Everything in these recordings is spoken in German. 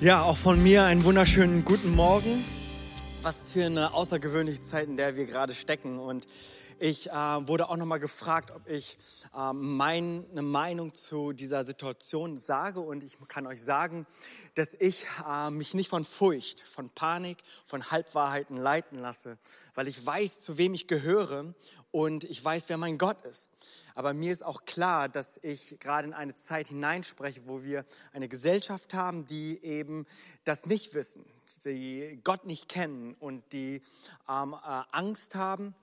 Ja, auch von mir einen wunderschönen guten Morgen. Was für eine außergewöhnliche Zeit, in der wir gerade stecken. Und ich äh, wurde auch nochmal gefragt, ob ich äh, meine Meinung zu dieser Situation sage. Und ich kann euch sagen, dass ich äh, mich nicht von Furcht, von Panik, von Halbwahrheiten leiten lasse, weil ich weiß, zu wem ich gehöre und ich weiß, wer mein Gott ist. Aber mir ist auch klar, dass ich gerade in eine Zeit hineinspreche, wo wir eine Gesellschaft haben, die eben das nicht wissen, die Gott nicht kennen und die ähm, äh, Angst haben.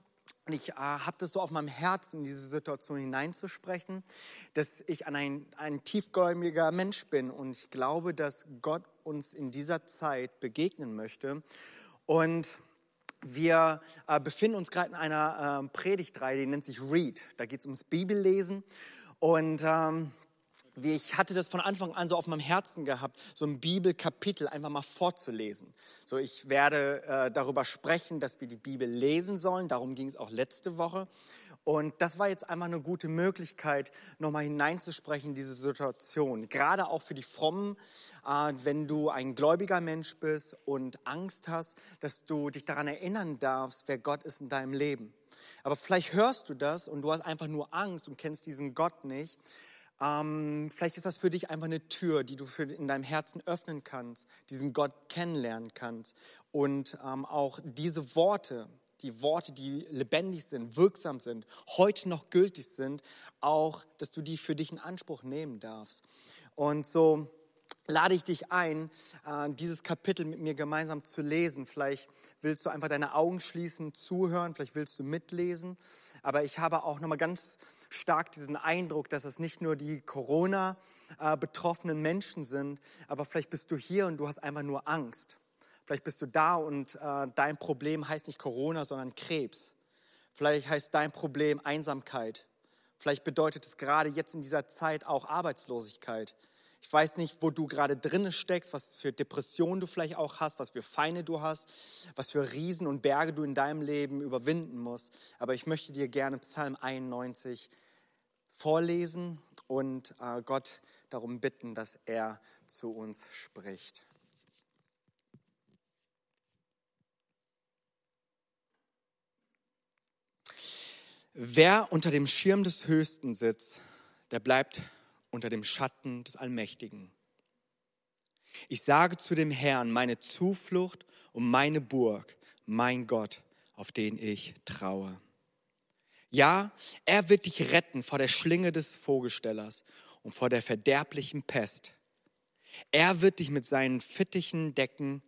Und ich äh, habe das so auf meinem Herzen, in diese Situation hineinzusprechen, dass ich ein, ein tiefgläubiger Mensch bin und ich glaube, dass Gott uns in dieser Zeit begegnen möchte. Und wir äh, befinden uns gerade in einer äh, Predigtreihe, die nennt sich Read. Da geht es ums Bibellesen. Und ähm, ich hatte das von Anfang an so auf meinem Herzen gehabt, so ein Bibelkapitel einfach mal vorzulesen. So, ich werde äh, darüber sprechen, dass wir die Bibel lesen sollen. Darum ging es auch letzte Woche. Und das war jetzt einmal eine gute Möglichkeit, nochmal hineinzusprechen in diese Situation. Gerade auch für die Frommen, äh, wenn du ein gläubiger Mensch bist und Angst hast, dass du dich daran erinnern darfst, wer Gott ist in deinem Leben. Aber vielleicht hörst du das und du hast einfach nur Angst und kennst diesen Gott nicht. Ähm, vielleicht ist das für dich einfach eine Tür, die du für in deinem Herzen öffnen kannst, diesen Gott kennenlernen kannst und ähm, auch diese Worte, die Worte, die lebendig sind, wirksam sind, heute noch gültig sind, auch, dass du die für dich in Anspruch nehmen darfst. Und so lade ich dich ein, äh, dieses Kapitel mit mir gemeinsam zu lesen. Vielleicht willst du einfach deine Augen schließen, zuhören, vielleicht willst du mitlesen. Aber ich habe auch nochmal ganz stark diesen Eindruck, dass es nicht nur die Corona-betroffenen Menschen sind, aber vielleicht bist du hier und du hast einfach nur Angst. Vielleicht bist du da und äh, dein Problem heißt nicht Corona, sondern Krebs. Vielleicht heißt dein Problem Einsamkeit. Vielleicht bedeutet es gerade jetzt in dieser Zeit auch Arbeitslosigkeit. Ich weiß nicht, wo du gerade drinnen steckst, was für Depressionen du vielleicht auch hast, was für Feinde du hast, was für Riesen und Berge du in deinem Leben überwinden musst. Aber ich möchte dir gerne Psalm 91 vorlesen und äh, Gott darum bitten, dass er zu uns spricht. Wer unter dem Schirm des Höchsten sitzt, der bleibt unter dem Schatten des Allmächtigen. Ich sage zu dem Herrn, meine Zuflucht und meine Burg, mein Gott, auf den ich traue. Ja, er wird dich retten vor der Schlinge des Vogelstellers und vor der verderblichen Pest. Er wird dich mit seinen Fittichen decken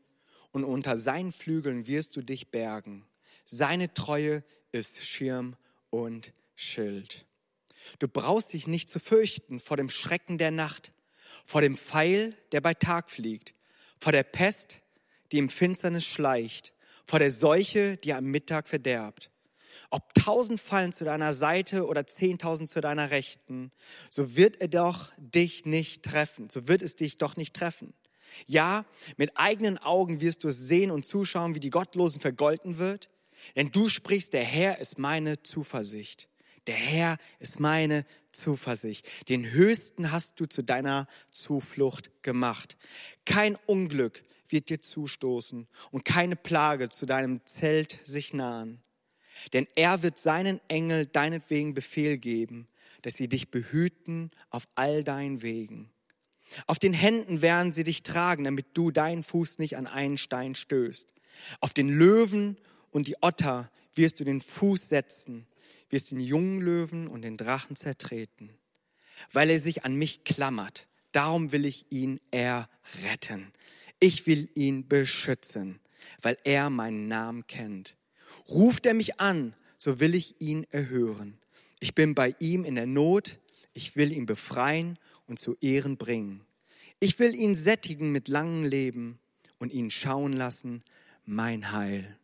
und unter seinen Flügeln wirst du dich bergen. Seine Treue ist Schirm und Schild. Du brauchst dich nicht zu fürchten vor dem Schrecken der Nacht, vor dem Pfeil, der bei Tag fliegt, vor der Pest, die im Finsternis schleicht, vor der Seuche, die am Mittag verderbt. Ob tausend fallen zu deiner Seite oder zehntausend zu deiner Rechten, so wird er doch dich nicht treffen, so wird es dich doch nicht treffen. Ja, mit eigenen Augen wirst du es sehen und zuschauen, wie die Gottlosen vergolten wird, denn du sprichst, der Herr ist meine Zuversicht. Der Herr ist meine Zuversicht. Den Höchsten hast du zu deiner Zuflucht gemacht. Kein Unglück wird dir zustoßen und keine Plage zu deinem Zelt sich nahen. Denn er wird seinen Engel deinetwegen Befehl geben, dass sie dich behüten auf all deinen Wegen. Auf den Händen werden sie dich tragen, damit du deinen Fuß nicht an einen Stein stößt. Auf den Löwen und die Otter wirst du den Fuß setzen, wirst den jungen Löwen und den Drachen zertreten. Weil er sich an mich klammert, darum will ich ihn erretten. Ich will ihn beschützen, weil er meinen Namen kennt. Ruft er mich an, so will ich ihn erhören. Ich bin bei ihm in der Not, ich will ihn befreien und zu Ehren bringen. Ich will ihn sättigen mit langem Leben und ihn schauen lassen, mein Heil.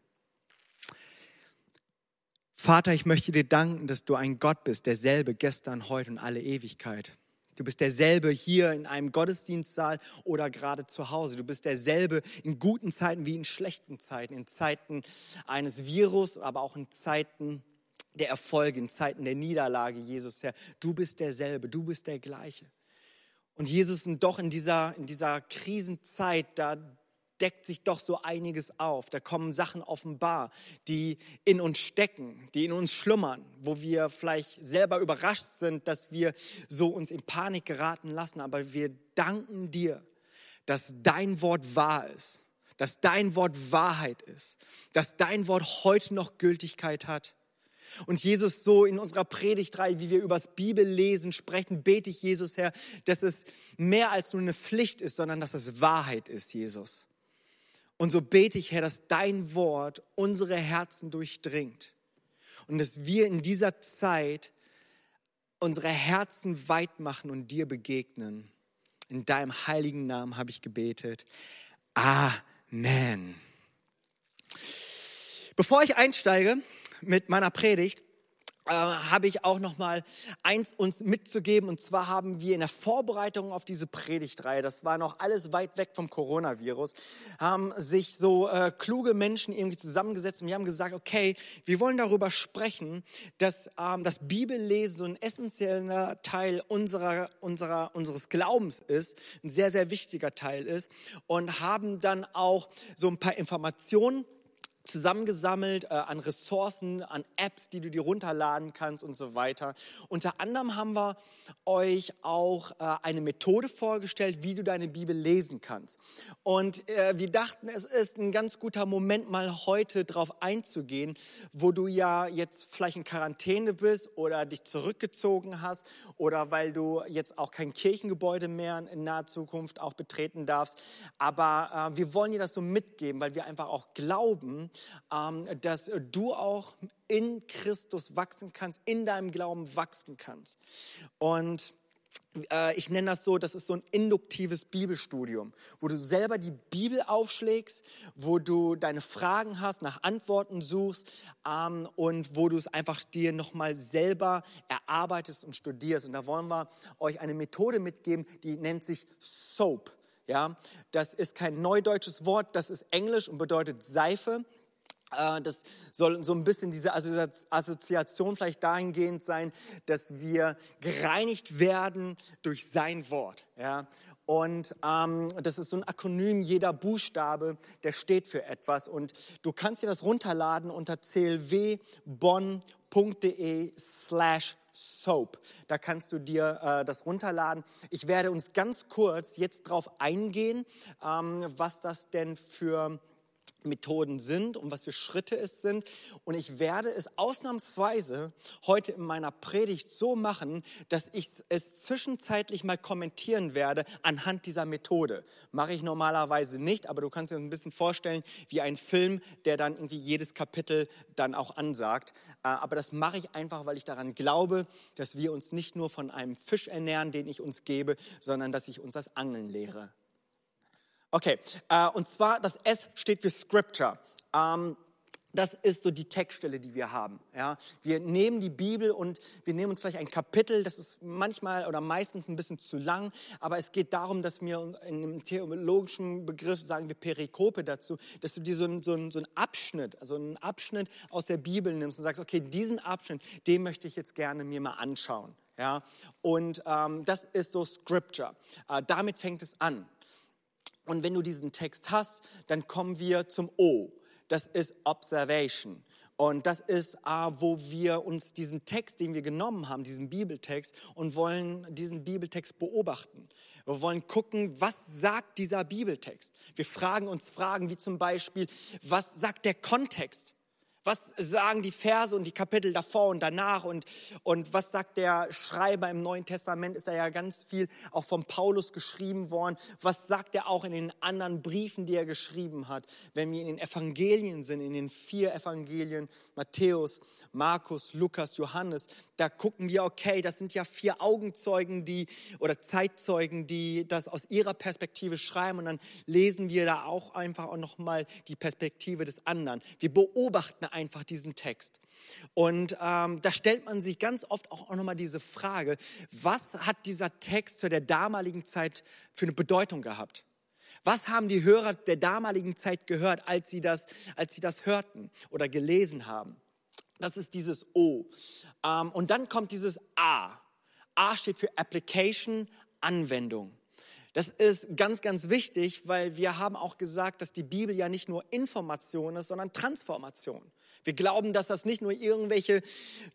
Vater, ich möchte dir danken, dass du ein Gott bist, derselbe gestern, heute und alle Ewigkeit. Du bist derselbe hier in einem Gottesdienstsaal oder gerade zu Hause. Du bist derselbe in guten Zeiten wie in schlechten Zeiten, in Zeiten eines Virus, aber auch in Zeiten der Erfolge, in Zeiten der Niederlage, Jesus Herr. Du bist derselbe, du bist der gleiche. Und Jesus, und doch in dieser, in dieser Krisenzeit, da deckt sich doch so einiges auf. Da kommen Sachen offenbar, die in uns stecken, die in uns schlummern, wo wir vielleicht selber überrascht sind, dass wir so uns in Panik geraten lassen. Aber wir danken dir, dass dein Wort wahr ist, dass dein Wort Wahrheit ist, dass dein Wort heute noch Gültigkeit hat. Und Jesus, so in unserer Predigtreihe, wie wir übers Bibellesen sprechen, bete ich Jesus, Herr, dass es mehr als nur eine Pflicht ist, sondern dass es Wahrheit ist, Jesus. Und so bete ich, Herr, dass dein Wort unsere Herzen durchdringt und dass wir in dieser Zeit unsere Herzen weit machen und dir begegnen. In deinem heiligen Namen habe ich gebetet. Amen. Bevor ich einsteige mit meiner Predigt, äh, habe ich auch noch mal eins uns mitzugeben. Und zwar haben wir in der Vorbereitung auf diese Predigtreihe, das war noch alles weit weg vom Coronavirus, haben sich so äh, kluge Menschen irgendwie zusammengesetzt und wir haben gesagt, okay, wir wollen darüber sprechen, dass ähm, das Bibellesen so ein essentieller Teil unserer, unserer, unseres Glaubens ist, ein sehr, sehr wichtiger Teil ist und haben dann auch so ein paar Informationen zusammengesammelt äh, an Ressourcen, an Apps, die du dir runterladen kannst und so weiter. Unter anderem haben wir euch auch äh, eine Methode vorgestellt, wie du deine Bibel lesen kannst. Und äh, wir dachten, es ist ein ganz guter Moment, mal heute darauf einzugehen, wo du ja jetzt vielleicht in Quarantäne bist oder dich zurückgezogen hast oder weil du jetzt auch kein Kirchengebäude mehr in naher Zukunft auch betreten darfst. Aber äh, wir wollen dir das so mitgeben, weil wir einfach auch glauben, dass du auch in Christus wachsen kannst, in deinem Glauben wachsen kannst. Und äh, ich nenne das so, das ist so ein induktives Bibelstudium, wo du selber die Bibel aufschlägst, wo du deine Fragen hast, nach Antworten suchst ähm, und wo du es einfach dir nochmal selber erarbeitest und studierst. Und da wollen wir euch eine Methode mitgeben, die nennt sich SOAP. Ja, das ist kein neudeutsches Wort, das ist Englisch und bedeutet Seife. Äh, das soll so ein bisschen diese Assoziation vielleicht dahingehend sein, dass wir gereinigt werden durch sein Wort. Ja? Und ähm, das ist so ein Akronym, jeder Buchstabe, der steht für etwas. Und du kannst dir das runterladen unter clwbonn.de slash soap. Da kannst du dir äh, das runterladen. Ich werde uns ganz kurz jetzt drauf eingehen, ähm, was das denn für Methoden sind und was für Schritte es sind. Und ich werde es ausnahmsweise heute in meiner Predigt so machen, dass ich es zwischenzeitlich mal kommentieren werde anhand dieser Methode. Mache ich normalerweise nicht, aber du kannst dir das ein bisschen vorstellen wie ein Film, der dann irgendwie jedes Kapitel dann auch ansagt. Äh, aber das mache ich einfach, weil ich daran glaube, dass wir uns nicht nur von einem Fisch ernähren, den ich uns gebe, sondern dass ich uns das Angeln lehre. Okay, äh, und zwar das S steht für Scripture. Ähm, das ist so die Textstelle, die wir haben. Wir nehmen die Bibel und wir nehmen uns vielleicht ein Kapitel, das ist manchmal oder meistens ein bisschen zu lang, aber es geht darum, dass wir in einem theologischen Begriff sagen wir Perikope dazu, dass du dir so, einen, so einen Abschnitt, also einen Abschnitt aus der Bibel nimmst und sagst, okay, diesen Abschnitt, den möchte ich jetzt gerne mir mal anschauen. Ja? Und ähm, das ist so Scripture. Äh, damit fängt es an. Und wenn du diesen Text hast, dann kommen wir zum O. Das ist Observation. Und das ist, äh, wo wir uns diesen Text, den wir genommen haben, diesen Bibeltext, und wollen diesen Bibeltext beobachten. Wir wollen gucken, was sagt dieser Bibeltext. Wir fragen uns Fragen wie zum Beispiel, was sagt der Kontext? Was sagen die Verse und die Kapitel davor und danach? Und, und was sagt der Schreiber im Neuen Testament? Ist da ja ganz viel auch von Paulus geschrieben worden. Was sagt er auch in den anderen Briefen, die er geschrieben hat? Wenn wir in den Evangelien sind, in den vier Evangelien, Matthäus, Markus, Lukas, Johannes, da gucken wir, okay, das sind ja vier Augenzeugen, die, oder Zeitzeugen, die das aus ihrer Perspektive schreiben. Und dann lesen wir da auch einfach auch nochmal die Perspektive des anderen. Wir beobachten einfach diesen Text. Und ähm, da stellt man sich ganz oft auch, auch nochmal diese Frage, was hat dieser Text zu der damaligen Zeit für eine Bedeutung gehabt? Was haben die Hörer der damaligen Zeit gehört, als sie das, als sie das hörten oder gelesen haben? Das ist dieses O. Ähm, und dann kommt dieses A. A steht für Application, Anwendung. Das ist ganz, ganz wichtig, weil wir haben auch gesagt, dass die Bibel ja nicht nur Information ist, sondern Transformation. Wir glauben, dass das nicht nur irgendwelche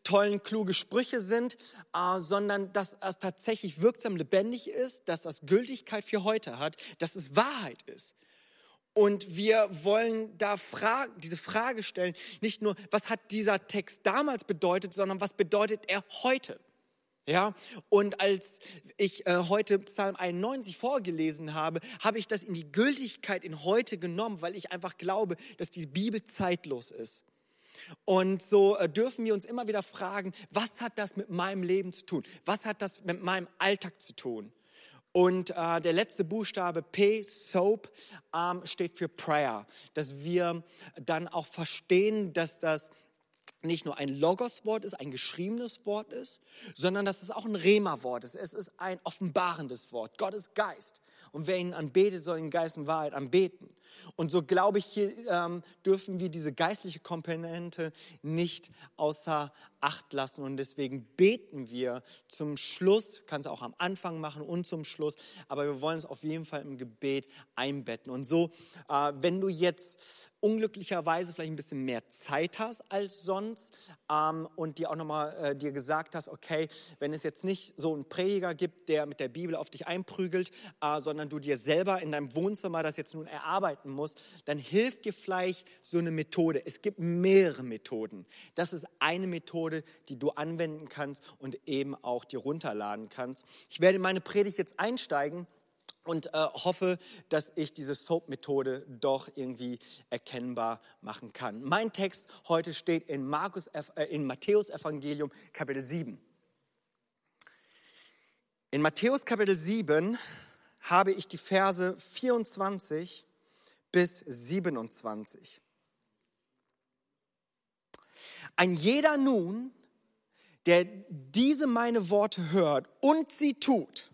tollen, kluge Sprüche sind, äh, sondern dass es tatsächlich wirksam lebendig ist, dass das Gültigkeit für heute hat, dass es Wahrheit ist. Und wir wollen da Fra diese Frage stellen, nicht nur, was hat dieser Text damals bedeutet, sondern was bedeutet er heute? Ja, und als ich äh, heute Psalm 91 vorgelesen habe, habe ich das in die Gültigkeit in heute genommen, weil ich einfach glaube, dass die Bibel zeitlos ist. Und so äh, dürfen wir uns immer wieder fragen, was hat das mit meinem Leben zu tun? Was hat das mit meinem Alltag zu tun? Und äh, der letzte Buchstabe P, Soap, ähm, steht für Prayer. Dass wir dann auch verstehen, dass das nicht nur ein Logos-Wort ist, ein geschriebenes Wort ist, sondern dass es auch ein Rema-Wort ist. Es ist ein offenbarendes Wort. Gott ist Geist. Und wer ihn anbetet, soll ihn Geist und Wahrheit anbeten. Und so glaube ich, hier ähm, dürfen wir diese geistliche Komponente nicht außer Acht lassen. Und deswegen beten wir zum Schluss, kann es auch am Anfang machen und zum Schluss, aber wir wollen es auf jeden Fall im Gebet einbetten. Und so, äh, wenn du jetzt unglücklicherweise vielleicht ein bisschen mehr Zeit hast als sonst ähm, und dir auch nochmal äh, dir gesagt hast, okay, wenn es jetzt nicht so einen Prediger gibt, der mit der Bibel auf dich einprügelt, äh, sondern du dir selber in deinem Wohnzimmer das jetzt nun erarbeiten musst, dann hilft dir vielleicht so eine Methode. Es gibt mehrere Methoden. Das ist eine Methode, die du anwenden kannst und eben auch dir runterladen kannst. Ich werde in meine Predigt jetzt einsteigen und äh, hoffe, dass ich diese Soap-Methode doch irgendwie erkennbar machen kann. Mein Text heute steht in, Markus, äh, in Matthäus Evangelium Kapitel 7. In Matthäus Kapitel 7 habe ich die Verse 24 bis 27. Ein jeder nun, der diese meine Worte hört und sie tut,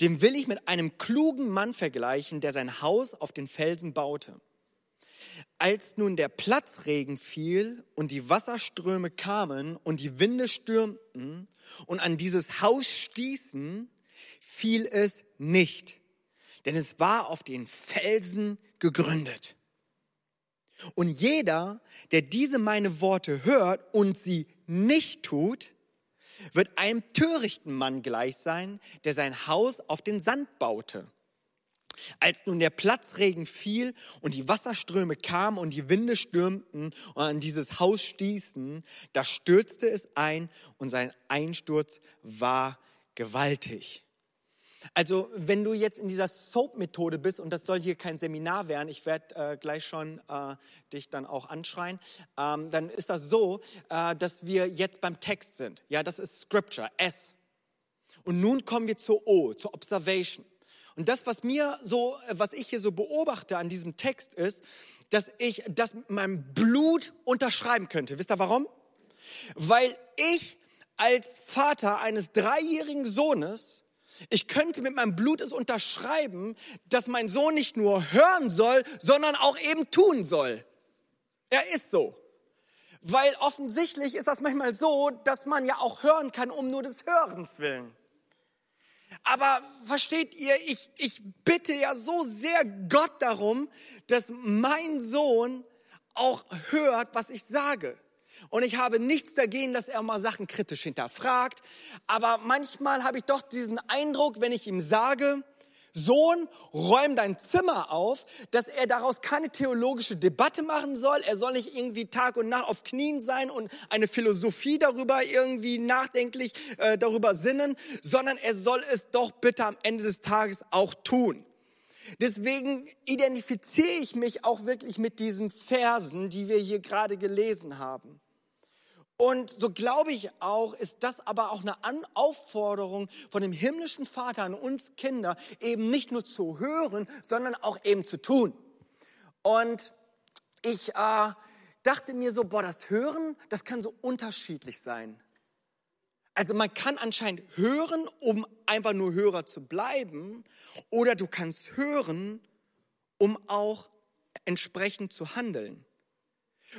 dem will ich mit einem klugen Mann vergleichen, der sein Haus auf den Felsen baute. Als nun der Platzregen fiel und die Wasserströme kamen und die Winde stürmten und an dieses Haus stießen, fiel es nicht, denn es war auf den Felsen gegründet. Und jeder, der diese meine Worte hört und sie nicht tut, wird einem törichten Mann gleich sein, der sein Haus auf den Sand baute. Als nun der Platzregen fiel und die Wasserströme kamen und die Winde stürmten und an dieses Haus stießen, da stürzte es ein und sein Einsturz war gewaltig. Also wenn du jetzt in dieser Soap-Methode bist, und das soll hier kein Seminar werden, ich werde äh, gleich schon äh, dich dann auch anschreien, ähm, dann ist das so, äh, dass wir jetzt beim Text sind. Ja, das ist Scripture, S. Und nun kommen wir zur O, zur Observation. Und das, was mir so, was ich hier so beobachte an diesem Text ist, dass ich das mit meinem Blut unterschreiben könnte. Wisst ihr warum? Weil ich als Vater eines dreijährigen Sohnes ich könnte mit meinem Blut es unterschreiben, dass mein Sohn nicht nur hören soll, sondern auch eben tun soll. Er ist so. Weil offensichtlich ist das manchmal so, dass man ja auch hören kann, um nur des Hörens willen. Aber versteht ihr, ich, ich bitte ja so sehr Gott darum, dass mein Sohn auch hört, was ich sage. Und ich habe nichts dagegen, dass er mal Sachen kritisch hinterfragt. Aber manchmal habe ich doch diesen Eindruck, wenn ich ihm sage, Sohn, räum dein Zimmer auf, dass er daraus keine theologische Debatte machen soll. Er soll nicht irgendwie Tag und Nacht auf Knien sein und eine Philosophie darüber irgendwie nachdenklich äh, darüber sinnen, sondern er soll es doch bitte am Ende des Tages auch tun. Deswegen identifiziere ich mich auch wirklich mit diesen Versen, die wir hier gerade gelesen haben. Und so glaube ich auch, ist das aber auch eine Aufforderung von dem himmlischen Vater an uns Kinder, eben nicht nur zu hören, sondern auch eben zu tun. Und ich äh, dachte mir so, boah, das Hören, das kann so unterschiedlich sein. Also man kann anscheinend hören, um einfach nur Hörer zu bleiben, oder du kannst hören, um auch entsprechend zu handeln.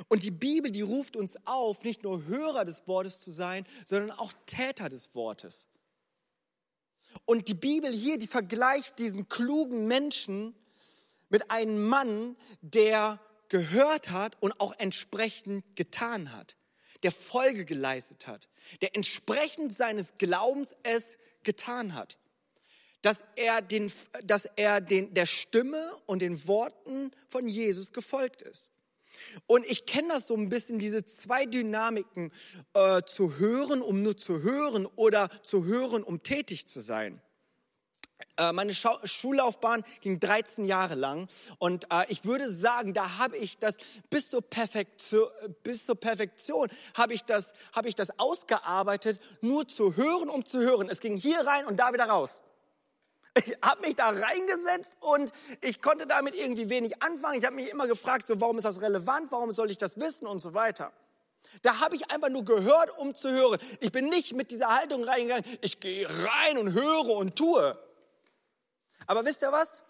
Und die Bibel, die ruft uns auf, nicht nur Hörer des Wortes zu sein, sondern auch Täter des Wortes. Und die Bibel hier, die vergleicht diesen klugen Menschen mit einem Mann, der gehört hat und auch entsprechend getan hat, der Folge geleistet hat, der entsprechend seines Glaubens es getan hat. Dass er, den, dass er den, der Stimme und den Worten von Jesus gefolgt ist. Und ich kenne das so ein bisschen, diese zwei Dynamiken, äh, zu hören, um nur zu hören oder zu hören, um tätig zu sein. Äh, meine Schau Schullaufbahn ging 13 Jahre lang und äh, ich würde sagen, da habe ich das bis zur Perfektion, bis zur Perfektion habe ich das, ich das ausgearbeitet, nur zu hören, um zu hören. Es ging hier rein und da wieder raus. Ich habe mich da reingesetzt und ich konnte damit irgendwie wenig anfangen. Ich habe mich immer gefragt, so, warum ist das relevant, warum soll ich das wissen und so weiter. Da habe ich einfach nur gehört, um zu hören. Ich bin nicht mit dieser Haltung reingegangen, ich gehe rein und höre und tue. Aber wisst ihr was?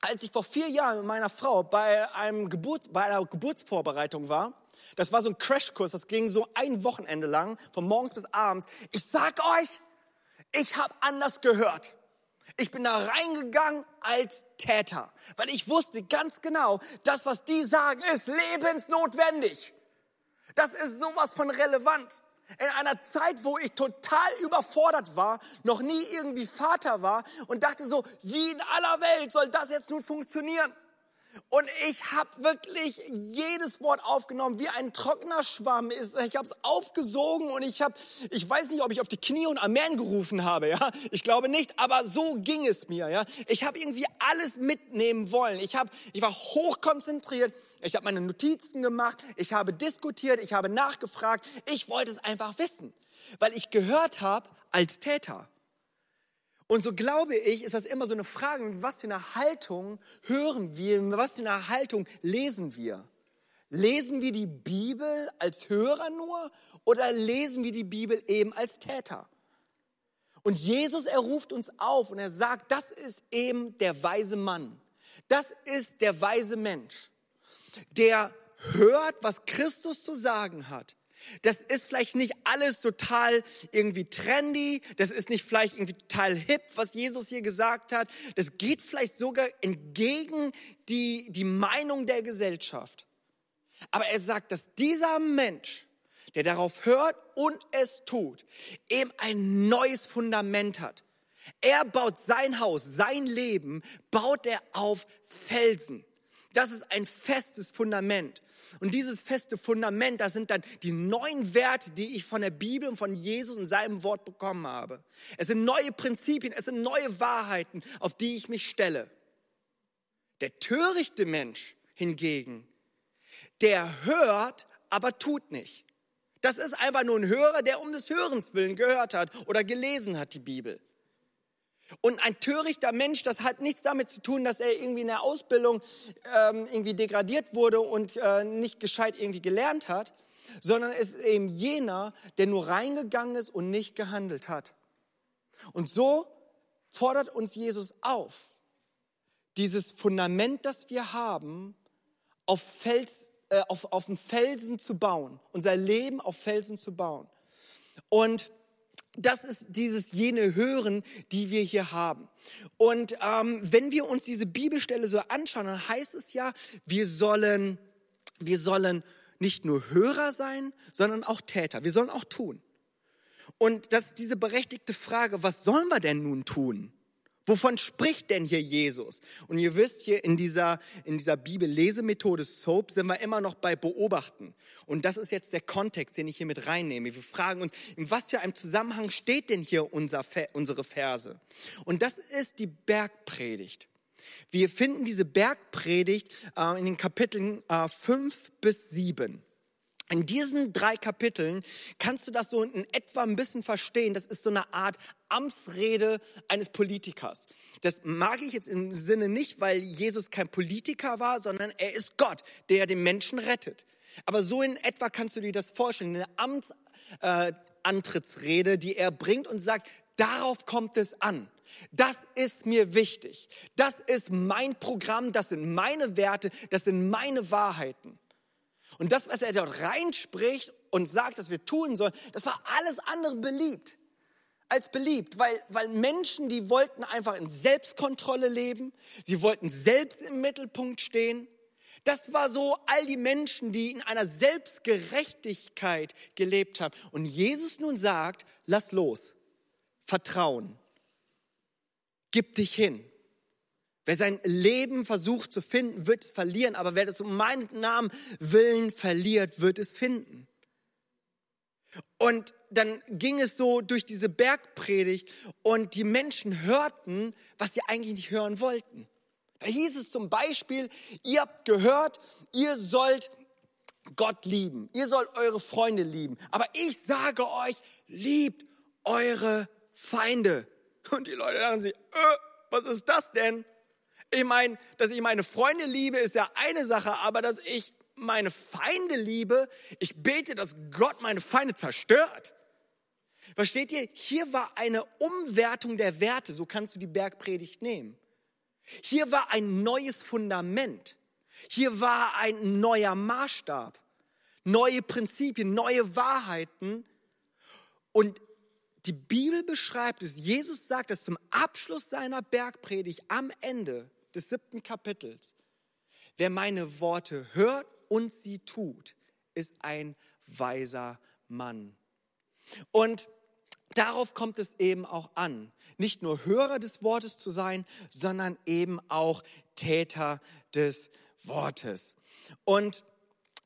Als ich vor vier Jahren mit meiner Frau bei, einem Geburts-, bei einer Geburtsvorbereitung war, das war so ein Crashkurs, das ging so ein Wochenende lang, von morgens bis abends. Ich sag euch, ich habe anders gehört. Ich bin da reingegangen als Täter, weil ich wusste ganz genau, das, was die sagen, ist lebensnotwendig. Das ist sowas von relevant. In einer Zeit, wo ich total überfordert war, noch nie irgendwie Vater war und dachte so, wie in aller Welt soll das jetzt nun funktionieren? Und ich habe wirklich jedes Wort aufgenommen, wie ein trockener Schwamm. Ich habe es aufgesogen und ich habe, ich weiß nicht, ob ich auf die Knie und Amen gerufen habe. Ja, ich glaube nicht, aber so ging es mir. Ja, ich habe irgendwie alles mitnehmen wollen. Ich habe, ich war hochkonzentriert. Ich habe meine Notizen gemacht. Ich habe diskutiert. Ich habe nachgefragt. Ich wollte es einfach wissen, weil ich gehört habe als Täter. Und so glaube ich, ist das immer so eine Frage, was für eine Haltung hören wir, was für eine Haltung lesen wir? Lesen wir die Bibel als Hörer nur oder lesen wir die Bibel eben als Täter? Und Jesus, er ruft uns auf und er sagt, das ist eben der weise Mann. Das ist der weise Mensch, der hört, was Christus zu sagen hat das ist vielleicht nicht alles total irgendwie trendy, das ist nicht vielleicht irgendwie total hip, was Jesus hier gesagt hat. Das geht vielleicht sogar entgegen die, die Meinung der Gesellschaft. Aber er sagt, dass dieser Mensch, der darauf hört und es tut, eben ein neues Fundament hat. Er baut sein Haus, sein Leben, baut er auf Felsen. Das ist ein festes Fundament. Und dieses feste Fundament, das sind dann die neuen Werte, die ich von der Bibel und von Jesus und seinem Wort bekommen habe. Es sind neue Prinzipien, es sind neue Wahrheiten, auf die ich mich stelle. Der törichte Mensch hingegen, der hört, aber tut nicht. Das ist einfach nur ein Hörer, der um des Hörens willen gehört hat oder gelesen hat die Bibel. Und ein törichter Mensch, das hat nichts damit zu tun, dass er irgendwie in der Ausbildung ähm, irgendwie degradiert wurde und äh, nicht gescheit irgendwie gelernt hat, sondern es ist eben jener, der nur reingegangen ist und nicht gehandelt hat. Und so fordert uns Jesus auf, dieses Fundament, das wir haben, auf, Fels, äh, auf, auf dem Felsen zu bauen, unser Leben auf Felsen zu bauen. Und das ist dieses jene Hören, die wir hier haben. Und ähm, wenn wir uns diese Bibelstelle so anschauen, dann heißt es ja, wir sollen, wir sollen nicht nur Hörer sein, sondern auch Täter. Wir sollen auch tun. Und das ist diese berechtigte Frage, was sollen wir denn nun tun? Wovon spricht denn hier Jesus? Und ihr wisst, hier in dieser, in dieser Bibel-Lesemethode SOAP sind wir immer noch bei Beobachten. Und das ist jetzt der Kontext, den ich hier mit reinnehme. Wir fragen uns, in was für einem Zusammenhang steht denn hier unser, unsere Verse? Und das ist die Bergpredigt. Wir finden diese Bergpredigt äh, in den Kapiteln äh, 5 bis 7. In diesen drei Kapiteln kannst du das so in etwa ein bisschen verstehen. Das ist so eine Art Amtsrede eines Politikers. Das mag ich jetzt im Sinne nicht, weil Jesus kein Politiker war, sondern er ist Gott, der den Menschen rettet. Aber so in etwa kannst du dir das vorstellen. Eine Amtsantrittsrede, die er bringt und sagt, darauf kommt es an. Das ist mir wichtig. Das ist mein Programm, das sind meine Werte, das sind meine Wahrheiten. Und das, was er dort reinspricht und sagt, dass wir tun sollen, das war alles andere beliebt. als beliebt, weil, weil Menschen, die wollten einfach in Selbstkontrolle leben, sie wollten selbst im Mittelpunkt stehen. Das war so all die Menschen, die in einer Selbstgerechtigkeit gelebt haben. Und Jesus nun sagt, lass los, Vertrauen, gib dich hin. Wer sein Leben versucht zu finden, wird es verlieren, aber wer das um meinen Namen willen verliert, wird es finden. Und dann ging es so durch diese Bergpredigt und die Menschen hörten, was sie eigentlich nicht hören wollten. Da hieß es zum Beispiel, ihr habt gehört, ihr sollt Gott lieben, ihr sollt eure Freunde lieben, aber ich sage euch, liebt eure Feinde. Und die Leute dachten sich, äh, was ist das denn? Ich meine, dass ich meine Freunde liebe, ist ja eine Sache, aber dass ich meine Feinde liebe, ich bete, dass Gott meine Feinde zerstört. Versteht ihr? Hier war eine Umwertung der Werte, so kannst du die Bergpredigt nehmen. Hier war ein neues Fundament. Hier war ein neuer Maßstab, neue Prinzipien, neue Wahrheiten. Und die Bibel beschreibt es, Jesus sagt es zum Abschluss seiner Bergpredigt am Ende des siebten Kapitels. Wer meine Worte hört und sie tut, ist ein weiser Mann. Und darauf kommt es eben auch an, nicht nur Hörer des Wortes zu sein, sondern eben auch Täter des Wortes. Und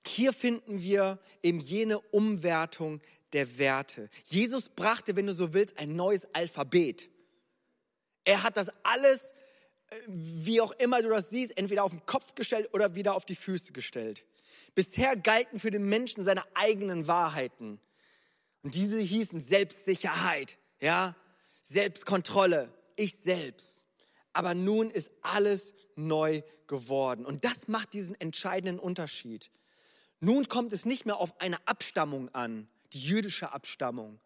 hier finden wir eben jene Umwertung der Werte. Jesus brachte, wenn du so willst, ein neues Alphabet. Er hat das alles, wie auch immer du das siehst, entweder auf den Kopf gestellt oder wieder auf die Füße gestellt. Bisher galten für den Menschen seine eigenen Wahrheiten. Und diese hießen Selbstsicherheit, ja, Selbstkontrolle, ich selbst. Aber nun ist alles neu geworden. Und das macht diesen entscheidenden Unterschied. Nun kommt es nicht mehr auf eine Abstammung an, die jüdische Abstammung.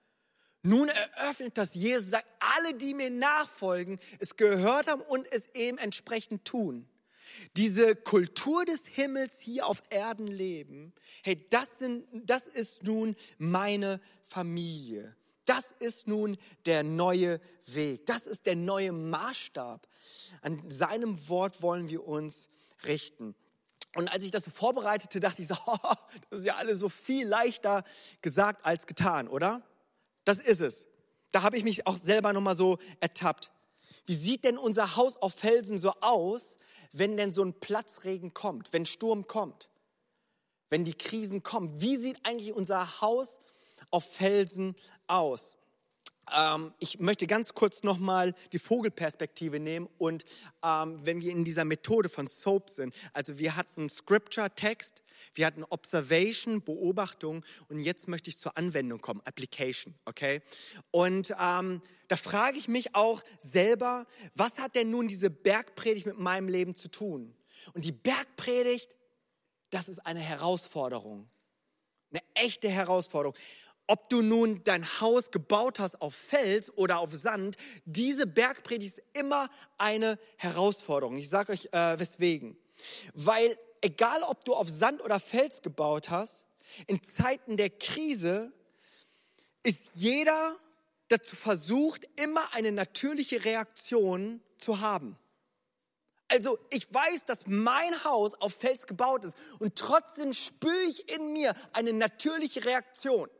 Nun eröffnet das Jesus, sagt, alle, die mir nachfolgen, es gehört haben und es eben entsprechend tun diese Kultur des Himmels hier auf Erden leben, hey, das, sind, das ist nun meine Familie. Das ist nun der neue Weg. Das ist der neue Maßstab. An seinem Wort wollen wir uns richten. Und als ich das vorbereitete, dachte ich so, oh, das ist ja alles so viel leichter gesagt als getan, oder? Das ist es. Da habe ich mich auch selber nochmal so ertappt. Wie sieht denn unser Haus auf Felsen so aus, wenn denn so ein Platzregen kommt, wenn Sturm kommt, wenn die Krisen kommen? Wie sieht eigentlich unser Haus auf Felsen aus? Ähm, ich möchte ganz kurz nochmal die Vogelperspektive nehmen und ähm, wenn wir in dieser Methode von SOAP sind, also wir hatten Scripture, Text, wir hatten Observation, Beobachtung und jetzt möchte ich zur Anwendung kommen, Application, okay? Und ähm, da frage ich mich auch selber, was hat denn nun diese Bergpredigt mit meinem Leben zu tun? Und die Bergpredigt, das ist eine Herausforderung, eine echte Herausforderung. Ob du nun dein Haus gebaut hast auf Fels oder auf Sand, diese Bergpredigt ist immer eine Herausforderung. Ich sage euch äh, weswegen. Weil egal ob du auf Sand oder Fels gebaut hast, in Zeiten der Krise ist jeder dazu versucht, immer eine natürliche Reaktion zu haben. Also ich weiß, dass mein Haus auf Fels gebaut ist und trotzdem spüre ich in mir eine natürliche Reaktion.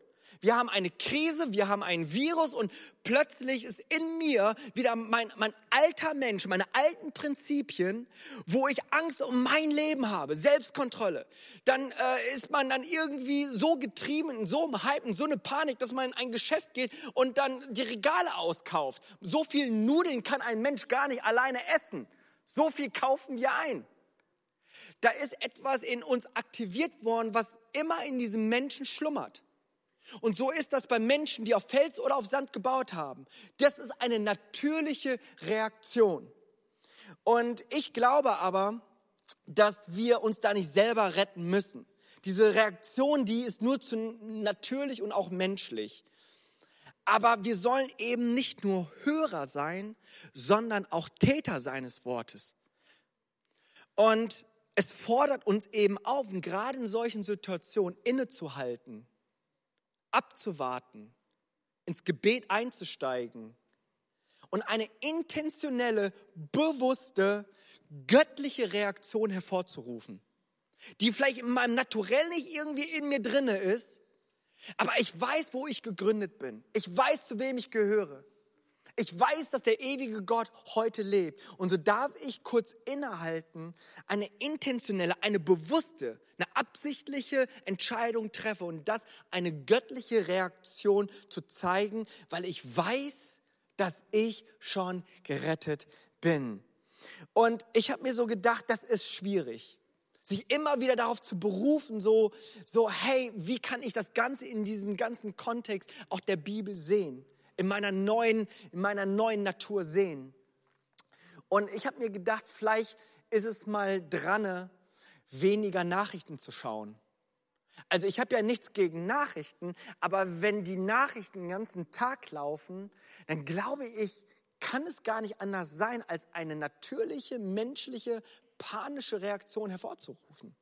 Wir haben eine Krise, wir haben ein Virus und plötzlich ist in mir wieder mein, mein alter Mensch, meine alten Prinzipien, wo ich Angst um mein Leben habe, Selbstkontrolle. Dann äh, ist man dann irgendwie so getrieben, in so einem Hype, in so eine Panik, dass man in ein Geschäft geht und dann die Regale auskauft. So viel Nudeln kann ein Mensch gar nicht alleine essen. So viel kaufen wir ein. Da ist etwas in uns aktiviert worden, was immer in diesem Menschen schlummert. Und so ist das bei Menschen, die auf Fels oder auf Sand gebaut haben. Das ist eine natürliche Reaktion. Und ich glaube aber, dass wir uns da nicht selber retten müssen. Diese Reaktion, die ist nur zu natürlich und auch menschlich. Aber wir sollen eben nicht nur Hörer sein, sondern auch Täter seines Wortes. Und es fordert uns eben auf, gerade in solchen Situationen innezuhalten abzuwarten, ins Gebet einzusteigen und eine intentionelle, bewusste, göttliche Reaktion hervorzurufen, die vielleicht in meinem Naturell nicht irgendwie in mir drinne ist, aber ich weiß, wo ich gegründet bin. Ich weiß, zu wem ich gehöre. Ich weiß, dass der ewige Gott heute lebt. Und so darf ich kurz innehalten, eine intentionelle, eine bewusste, eine absichtliche Entscheidung treffe und das eine göttliche Reaktion zu zeigen, weil ich weiß, dass ich schon gerettet bin. Und ich habe mir so gedacht, das ist schwierig sich immer wieder darauf zu berufen, so, so, hey, wie kann ich das Ganze in diesem ganzen Kontext auch der Bibel sehen? In meiner neuen, in meiner neuen Natur sehen. Und ich habe mir gedacht, vielleicht ist es mal dran, weniger Nachrichten zu schauen. Also ich habe ja nichts gegen Nachrichten, aber wenn die Nachrichten den ganzen Tag laufen, dann glaube ich, kann es gar nicht anders sein, als eine natürliche, menschliche, panische Reaktion hervorzurufen.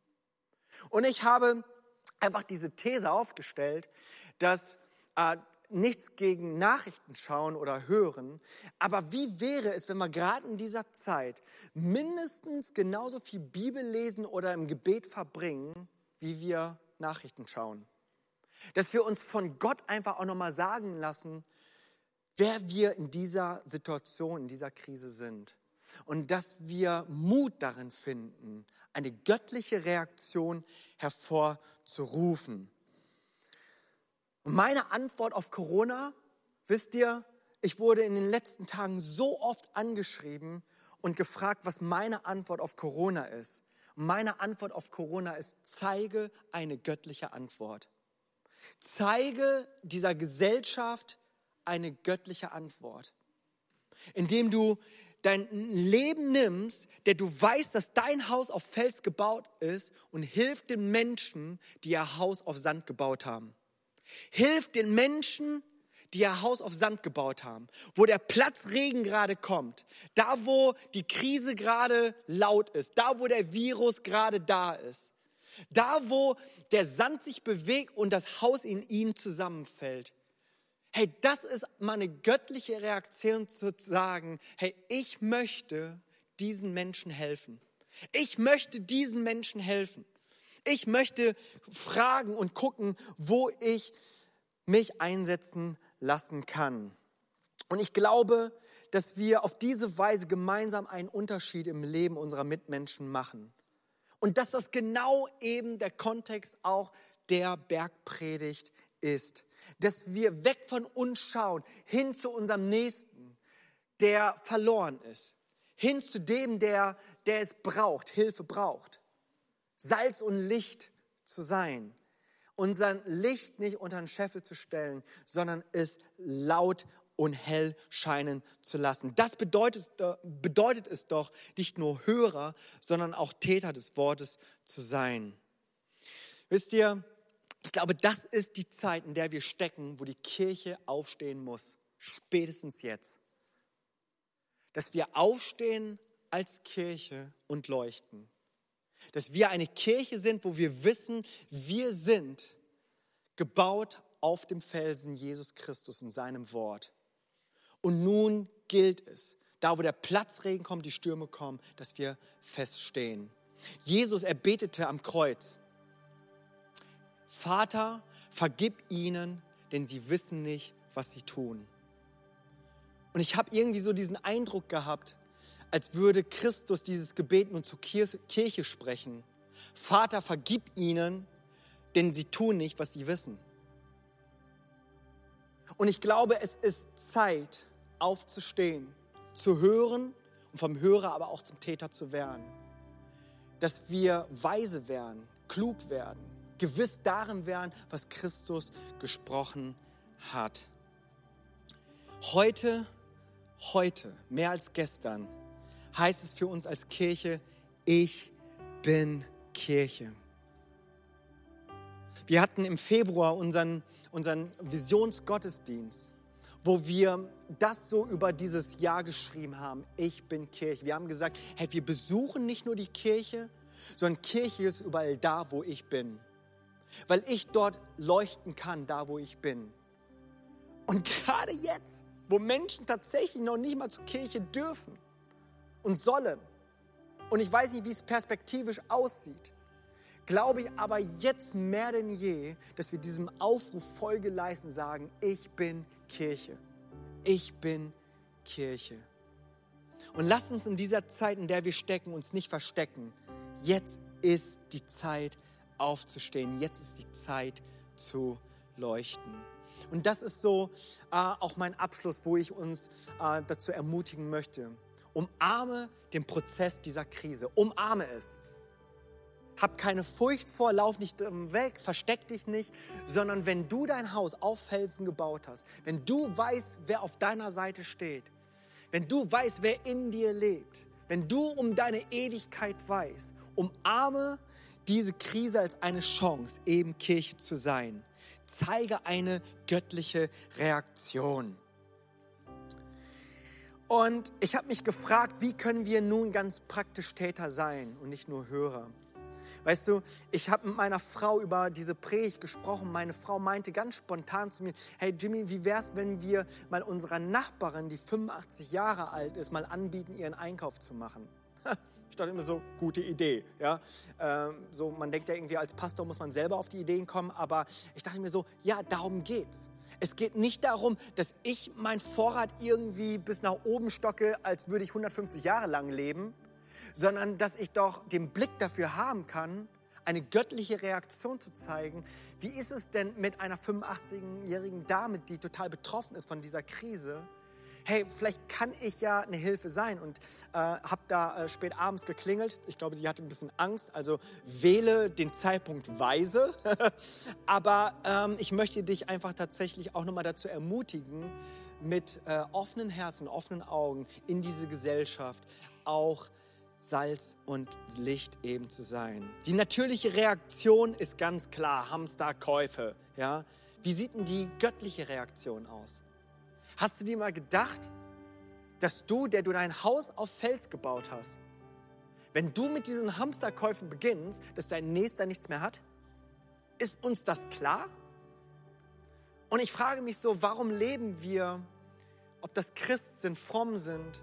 Und ich habe einfach diese These aufgestellt, dass äh, nichts gegen Nachrichten schauen oder hören, aber wie wäre es, wenn wir gerade in dieser Zeit mindestens genauso viel Bibel lesen oder im Gebet verbringen, wie wir Nachrichten schauen? Dass wir uns von Gott einfach auch nochmal sagen lassen, wer wir in dieser Situation, in dieser Krise sind. Und dass wir Mut darin finden, eine göttliche Reaktion hervorzurufen. Und meine Antwort auf Corona, wisst ihr, ich wurde in den letzten Tagen so oft angeschrieben und gefragt, was meine Antwort auf Corona ist. Meine Antwort auf Corona ist, zeige eine göttliche Antwort. Zeige dieser Gesellschaft eine göttliche Antwort. Indem du dein Leben nimmst, der du weißt, dass dein Haus auf Fels gebaut ist und hilf den Menschen, die ihr Haus auf Sand gebaut haben. Hilf den Menschen, die ihr Haus auf Sand gebaut haben, wo der Platzregen gerade kommt, da wo die Krise gerade laut ist, da wo der Virus gerade da ist, da wo der Sand sich bewegt und das Haus in ihnen zusammenfällt. Hey, das ist meine göttliche Reaktion zu sagen, hey, ich möchte diesen Menschen helfen. Ich möchte diesen Menschen helfen. Ich möchte fragen und gucken, wo ich mich einsetzen lassen kann. Und ich glaube, dass wir auf diese Weise gemeinsam einen Unterschied im Leben unserer Mitmenschen machen. Und dass das genau eben der Kontext auch der Bergpredigt ist. Dass wir weg von uns schauen, hin zu unserem Nächsten, der verloren ist. Hin zu dem, der, der es braucht, Hilfe braucht. Salz und Licht zu sein. Unser Licht nicht unter den Scheffel zu stellen, sondern es laut und hell scheinen zu lassen. Das bedeutet, bedeutet es doch, nicht nur Hörer, sondern auch Täter des Wortes zu sein. Wisst ihr, ich glaube, das ist die Zeit, in der wir stecken, wo die Kirche aufstehen muss. Spätestens jetzt. Dass wir aufstehen als Kirche und leuchten. Dass wir eine Kirche sind, wo wir wissen, wir sind gebaut auf dem Felsen Jesus Christus und seinem Wort. Und nun gilt es, da wo der Platzregen kommt, die Stürme kommen, dass wir feststehen. Jesus, er betete am Kreuz. Vater, vergib ihnen, denn sie wissen nicht, was sie tun. Und ich habe irgendwie so diesen Eindruck gehabt, als würde Christus dieses Gebet nun zur Kirche sprechen. Vater, vergib ihnen, denn sie tun nicht, was sie wissen. Und ich glaube, es ist Zeit, aufzustehen, zu hören und vom Hörer aber auch zum Täter zu werden. Dass wir weise werden, klug werden, gewiss darin werden, was Christus gesprochen hat. Heute, heute, mehr als gestern, heißt es für uns als Kirche, ich bin Kirche. Wir hatten im Februar unseren, unseren Visionsgottesdienst, wo wir das so über dieses Jahr geschrieben haben, ich bin Kirche. Wir haben gesagt, hey, wir besuchen nicht nur die Kirche, sondern Kirche ist überall da, wo ich bin. Weil ich dort leuchten kann, da wo ich bin. Und gerade jetzt, wo Menschen tatsächlich noch nicht mal zur Kirche dürfen und sollen, und ich weiß nicht, wie es perspektivisch aussieht, glaube ich aber jetzt mehr denn je, dass wir diesem Aufruf Folge leisten, sagen, ich bin Kirche. Ich bin Kirche. Und lasst uns in dieser Zeit, in der wir stecken, uns nicht verstecken. Jetzt ist die Zeit aufzustehen. Jetzt ist die Zeit zu leuchten. Und das ist so äh, auch mein Abschluss, wo ich uns äh, dazu ermutigen möchte. Umarme den Prozess dieser Krise. Umarme es. Hab keine Furcht vor, lauf nicht weg, versteck dich nicht, sondern wenn du dein Haus auf Felsen gebaut hast, wenn du weißt, wer auf deiner Seite steht, wenn du weißt, wer in dir lebt, wenn du um deine Ewigkeit weißt, umarme diese Krise als eine Chance, eben Kirche zu sein. Zeige eine göttliche Reaktion. Und ich habe mich gefragt, wie können wir nun ganz praktisch Täter sein und nicht nur Hörer? Weißt du, ich habe mit meiner Frau über diese Predigt gesprochen. Meine Frau meinte ganz spontan zu mir, hey Jimmy, wie wär's, wenn wir mal unserer Nachbarin, die 85 Jahre alt ist, mal anbieten, ihren Einkauf zu machen? Ich dachte immer so, gute Idee. Ja? Ähm, so, man denkt ja irgendwie, als Pastor muss man selber auf die Ideen kommen, aber ich dachte mir so, ja, darum geht's. Es geht nicht darum, dass ich mein Vorrat irgendwie bis nach oben stocke, als würde ich 150 Jahre lang leben, sondern dass ich doch den Blick dafür haben kann, eine göttliche Reaktion zu zeigen. Wie ist es denn mit einer 85-jährigen Dame, die total betroffen ist von dieser Krise? Hey, vielleicht kann ich ja eine Hilfe sein und äh, habe da äh, spät abends geklingelt. Ich glaube, sie hatte ein bisschen Angst, also wähle den Zeitpunkt weise. Aber ähm, ich möchte dich einfach tatsächlich auch nochmal dazu ermutigen, mit äh, offenen Herzen, offenen Augen in diese Gesellschaft auch Salz und Licht eben zu sein. Die natürliche Reaktion ist ganz klar, Hamsterkäufe. Ja? Wie sieht denn die göttliche Reaktion aus? Hast du dir mal gedacht, dass du, der du dein Haus auf Fels gebaut hast, wenn du mit diesen Hamsterkäufen beginnst, dass dein Nächster nichts mehr hat? Ist uns das klar? Und ich frage mich so, warum leben wir, ob das Christen sind, fromm sind,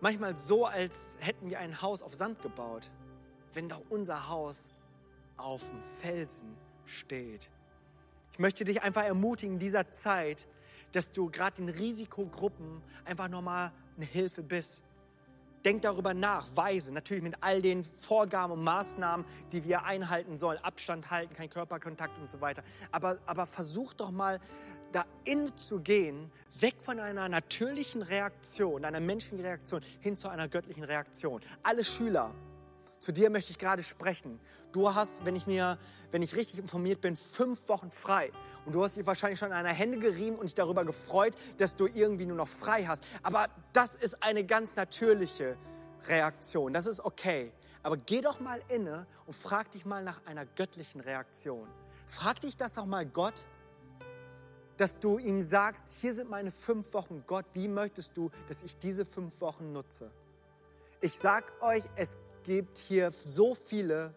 manchmal so, als hätten wir ein Haus auf Sand gebaut, wenn doch unser Haus auf dem Felsen steht. Ich möchte dich einfach ermutigen in dieser Zeit, dass du gerade in Risikogruppen einfach nochmal eine Hilfe bist. Denk darüber nach, weise, natürlich mit all den Vorgaben und Maßnahmen, die wir einhalten sollen. Abstand halten, kein Körperkontakt und so weiter. Aber, aber versuch doch mal da zu gehen, weg von einer natürlichen Reaktion, einer menschlichen Reaktion, hin zu einer göttlichen Reaktion. Alle Schüler, zu dir möchte ich gerade sprechen. Du hast, wenn ich mir, wenn ich richtig informiert bin, fünf Wochen frei. Und du hast dich wahrscheinlich schon an deine Hände gerieben und dich darüber gefreut, dass du irgendwie nur noch frei hast. Aber das ist eine ganz natürliche Reaktion. Das ist okay. Aber geh doch mal inne und frag dich mal nach einer göttlichen Reaktion. Frag dich das doch mal Gott, dass du ihm sagst, hier sind meine fünf Wochen. Gott, wie möchtest du, dass ich diese fünf Wochen nutze? Ich sag euch, es gibt hier so viele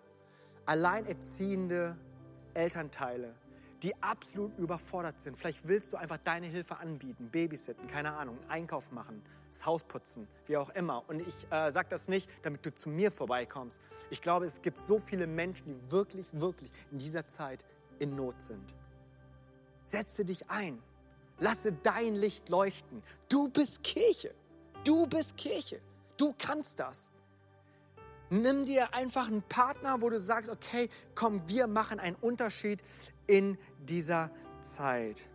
alleinerziehende Elternteile, die absolut überfordert sind. Vielleicht willst du einfach deine Hilfe anbieten, babysitten, keine Ahnung, Einkauf machen, das Haus putzen, wie auch immer. Und ich äh, sage das nicht, damit du zu mir vorbeikommst. Ich glaube, es gibt so viele Menschen, die wirklich, wirklich in dieser Zeit in Not sind. Setze dich ein. Lasse dein Licht leuchten. Du bist Kirche. Du bist Kirche. Du kannst das. Nimm dir einfach einen Partner, wo du sagst, okay, komm, wir machen einen Unterschied in dieser Zeit.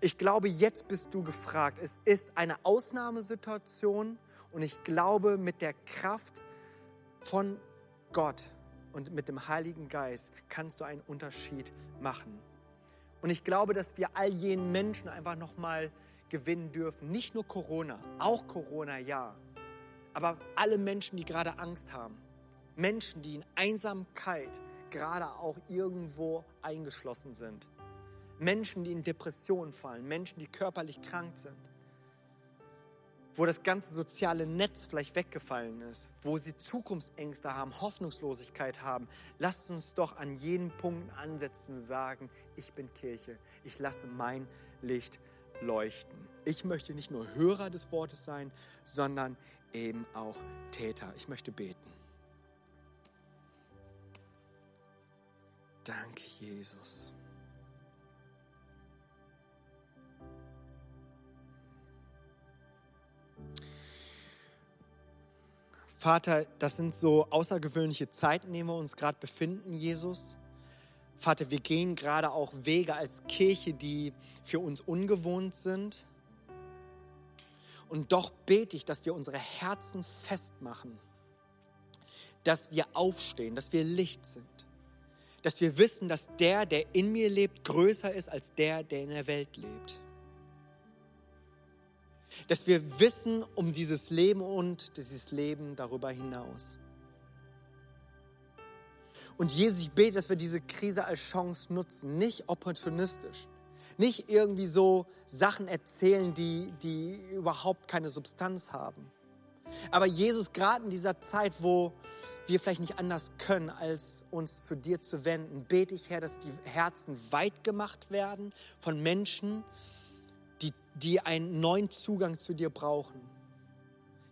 Ich glaube, jetzt bist du gefragt. Es ist eine Ausnahmesituation und ich glaube, mit der Kraft von Gott und mit dem Heiligen Geist kannst du einen Unterschied machen. Und ich glaube, dass wir all jenen Menschen einfach nochmal gewinnen dürfen. Nicht nur Corona, auch Corona, ja. Aber alle Menschen, die gerade Angst haben. Menschen, die in Einsamkeit gerade auch irgendwo eingeschlossen sind. Menschen, die in Depressionen fallen. Menschen, die körperlich krank sind wo das ganze soziale Netz vielleicht weggefallen ist, wo sie Zukunftsängste haben, Hoffnungslosigkeit haben, lasst uns doch an jeden Punkt ansetzen und sagen, ich bin Kirche, ich lasse mein Licht leuchten. Ich möchte nicht nur Hörer des Wortes sein, sondern eben auch Täter. Ich möchte beten. Danke, Jesus. Vater, das sind so außergewöhnliche Zeiten, in denen wir uns gerade befinden, Jesus. Vater, wir gehen gerade auch Wege als Kirche, die für uns ungewohnt sind. Und doch bete ich, dass wir unsere Herzen festmachen, dass wir aufstehen, dass wir Licht sind, dass wir wissen, dass der, der in mir lebt, größer ist als der, der in der Welt lebt dass wir wissen um dieses Leben und dieses Leben darüber hinaus. Und Jesus, ich bete, dass wir diese Krise als Chance nutzen, nicht opportunistisch, nicht irgendwie so Sachen erzählen, die, die überhaupt keine Substanz haben. Aber Jesus, gerade in dieser Zeit, wo wir vielleicht nicht anders können, als uns zu dir zu wenden, bete ich, Herr, dass die Herzen weit gemacht werden von Menschen, die, die einen neuen Zugang zu dir brauchen.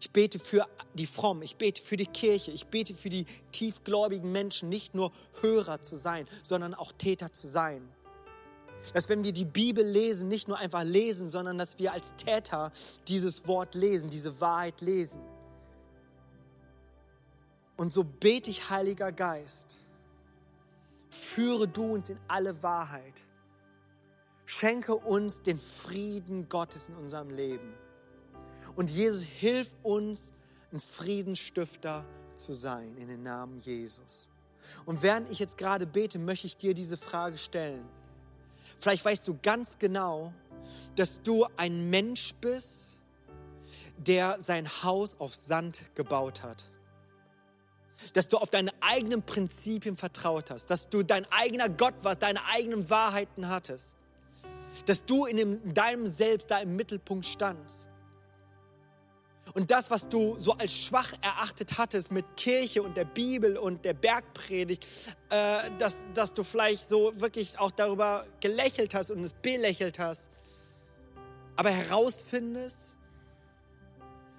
Ich bete für die Frommen, ich bete für die Kirche, ich bete für die tiefgläubigen Menschen, nicht nur Hörer zu sein, sondern auch Täter zu sein. Dass wenn wir die Bibel lesen, nicht nur einfach lesen, sondern dass wir als Täter dieses Wort lesen, diese Wahrheit lesen. Und so bete ich, Heiliger Geist, führe du uns in alle Wahrheit. Schenke uns den Frieden Gottes in unserem Leben. Und Jesus, hilf uns, ein Friedensstifter zu sein in den Namen Jesus. Und während ich jetzt gerade bete, möchte ich dir diese Frage stellen. Vielleicht weißt du ganz genau, dass du ein Mensch bist, der sein Haus auf Sand gebaut hat. Dass du auf deine eigenen Prinzipien vertraut hast, dass du dein eigener Gott warst, deine eigenen Wahrheiten hattest dass du in, deinem Selbst da im Mittelpunkt standst. Und das, was du so als schwach erachtet hattest mit Kirche und der Bibel und der Bergpredigt, äh, dass, dass du vielleicht so wirklich auch darüber gelächelt hast und es belächelt hast, aber herausfindest,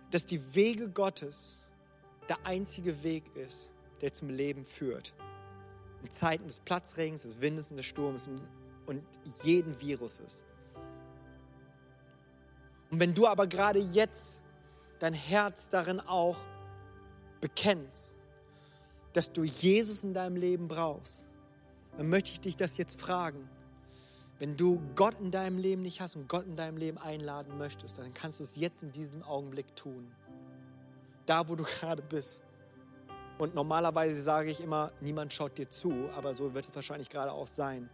dass die Wege Gottes der einzige Weg ist, der zum Leben führt. In Zeiten des Platzregens, des Windes und des Sturms, und jeden Viruses. Und wenn du aber gerade jetzt dein Herz darin auch bekennst, dass du Jesus in deinem Leben brauchst, dann möchte ich dich das jetzt fragen. Wenn du Gott in deinem Leben nicht hast und Gott in deinem Leben einladen möchtest, dann kannst du es jetzt in diesem Augenblick tun. Da, wo du gerade bist. Und normalerweise sage ich immer, niemand schaut dir zu, aber so wird es wahrscheinlich gerade auch sein.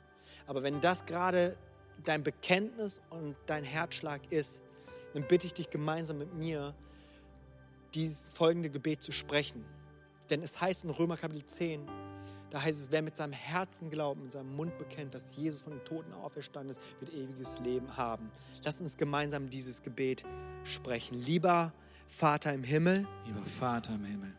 Aber wenn das gerade dein Bekenntnis und dein Herzschlag ist, dann bitte ich dich gemeinsam mit mir, dieses folgende Gebet zu sprechen. Denn es heißt in Römer Kapitel 10, da heißt es, wer mit seinem Herzen glaubt, mit seinem Mund bekennt, dass Jesus von den Toten auferstanden ist, wird ewiges Leben haben. Lass uns gemeinsam dieses Gebet sprechen. Lieber Vater im Himmel. Lieber Vater im Himmel.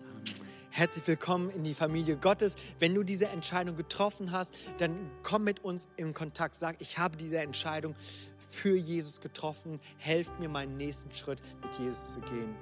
Herzlich willkommen in die Familie Gottes. Wenn du diese Entscheidung getroffen hast, dann komm mit uns in Kontakt. Sag, ich habe diese Entscheidung für Jesus getroffen. Helft mir, meinen nächsten Schritt mit Jesus zu gehen.